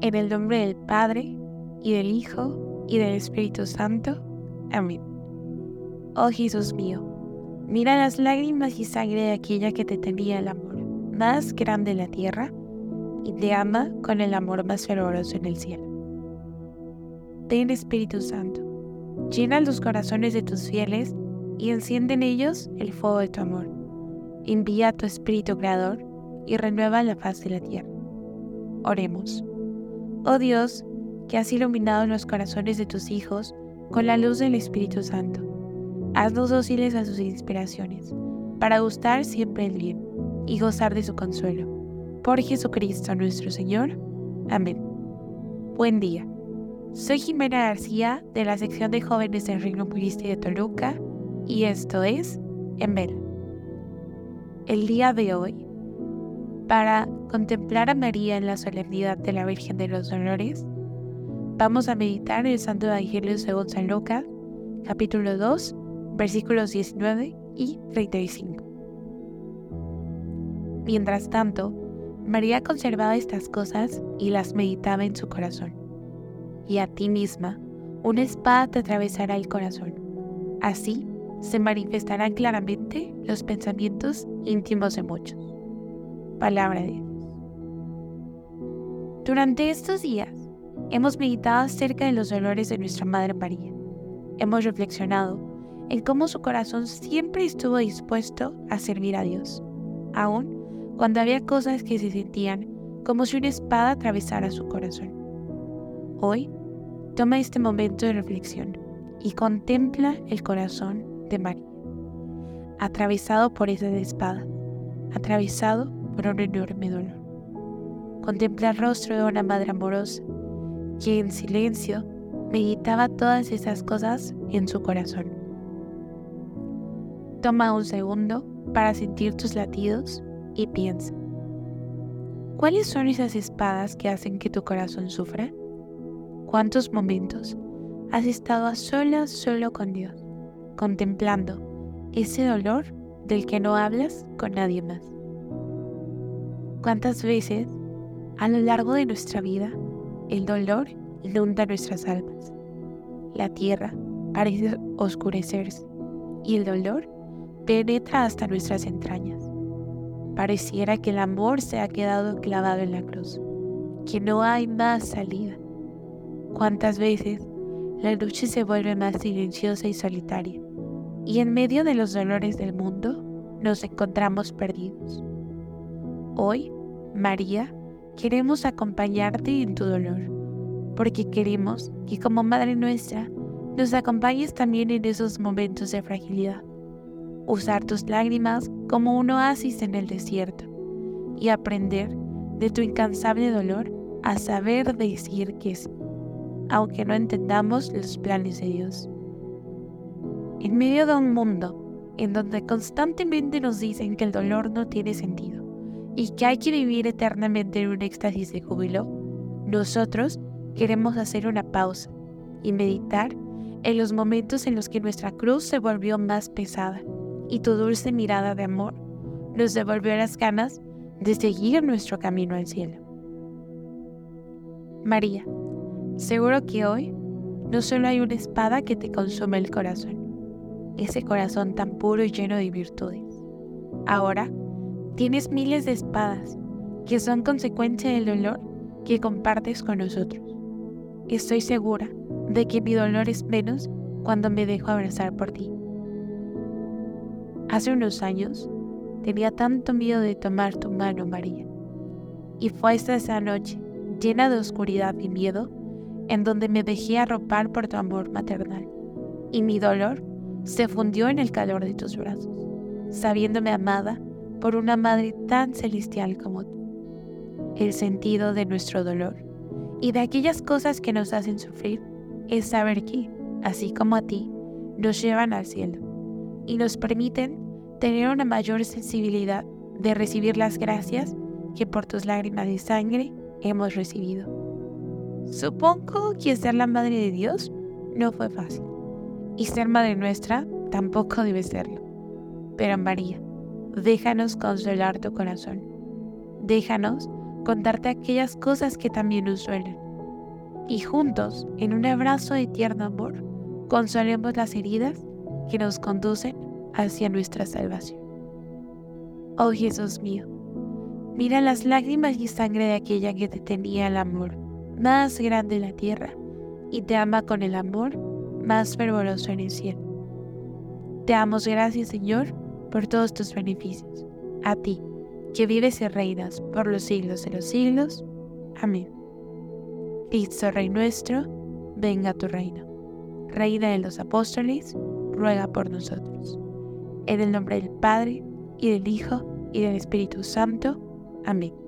En el nombre del Padre, y del Hijo, y del Espíritu Santo. Amén. Oh Jesús mío, mira las lágrimas y sangre de aquella que te tenía el amor más grande en la tierra y te ama con el amor más fervoroso en el cielo. Ten Espíritu Santo, llena los corazones de tus fieles y enciende en ellos el fuego de tu amor. Envía tu Espíritu Creador y renueva la faz de la tierra. Oremos. Oh Dios, que has iluminado los corazones de tus hijos con la luz del Espíritu Santo. Haznos dóciles a sus inspiraciones, para gustar siempre el bien y gozar de su consuelo. Por Jesucristo nuestro Señor. Amén. Buen día. Soy Jimena García de la sección de jóvenes del Reino Purista de Toluca y esto es Embel. El día de hoy, para contemplar a María en la solemnidad de la Virgen de los Dolores, vamos a meditar el Santo Evangelio según San Lucas, capítulo 2, versículos 19 y 35. Mientras tanto, María conservaba estas cosas y las meditaba en su corazón. Y a ti misma, una espada te atravesará el corazón. Así se manifestarán claramente los pensamientos íntimos de muchos. Palabra de Dios. Durante estos días hemos meditado acerca de los dolores de nuestra Madre María. Hemos reflexionado en cómo su corazón siempre estuvo dispuesto a servir a Dios, aun cuando había cosas que se sentían como si una espada atravesara su corazón. Hoy, toma este momento de reflexión y contempla el corazón de María, atravesado por esa espada, atravesado por un enorme dolor. Contempla el rostro de una madre amorosa que en silencio meditaba todas esas cosas en su corazón. Toma un segundo para sentir tus latidos y piensa, ¿cuáles son esas espadas que hacen que tu corazón sufra? ¿Cuántos momentos has estado a solas solo con Dios, contemplando ese dolor del que no hablas con nadie más? ¿Cuántas veces a lo largo de nuestra vida el dolor inunda nuestras almas? La tierra parece oscurecerse y el dolor penetra hasta nuestras entrañas. Pareciera que el amor se ha quedado clavado en la cruz, que no hay más salida. ¿Cuántas veces la noche se vuelve más silenciosa y solitaria? Y en medio de los dolores del mundo nos encontramos perdidos. Hoy, María, queremos acompañarte en tu dolor, porque queremos que como Madre nuestra nos acompañes también en esos momentos de fragilidad usar tus lágrimas como un oasis en el desierto y aprender de tu incansable dolor a saber decir que sí, aunque no entendamos los planes de Dios. En medio de un mundo en donde constantemente nos dicen que el dolor no tiene sentido y que hay que vivir eternamente en un éxtasis de júbilo, nosotros queremos hacer una pausa y meditar en los momentos en los que nuestra cruz se volvió más pesada y tu dulce mirada de amor nos devolvió las ganas de seguir nuestro camino al cielo. María, seguro que hoy no solo hay una espada que te consume el corazón, ese corazón tan puro y lleno de virtudes. Ahora tienes miles de espadas que son consecuencia del dolor que compartes con nosotros. Estoy segura de que mi dolor es menos cuando me dejo abrazar por ti. Hace unos años tenía tanto miedo de tomar tu mano, María. Y fue hasta esa noche, llena de oscuridad y miedo, en donde me dejé arropar por tu amor maternal. Y mi dolor se fundió en el calor de tus brazos, sabiéndome amada por una madre tan celestial como tú. El sentido de nuestro dolor y de aquellas cosas que nos hacen sufrir es saber que, así como a ti, nos llevan al cielo y nos permiten tener una mayor sensibilidad de recibir las gracias que por tus lágrimas de sangre hemos recibido. Supongo que ser la Madre de Dios no fue fácil, y ser Madre nuestra tampoco debe serlo. Pero María, déjanos consolar tu corazón. Déjanos contarte aquellas cosas que también nos duelen. Y juntos, en un abrazo de tierno amor, consolemos las heridas que nos conducen hacia nuestra salvación. Oh Jesús mío, mira las lágrimas y sangre de aquella que te tenía el amor más grande en la tierra y te ama con el amor más fervoroso en el cielo. Te damos gracias, Señor, por todos tus beneficios. A ti, que vives y reinas por los siglos de los siglos. Amén. Cristo Rey nuestro, venga tu reino. Reina de los apóstoles, ruega por nosotros. En el nombre del Padre, y del Hijo, y del Espíritu Santo. Amén.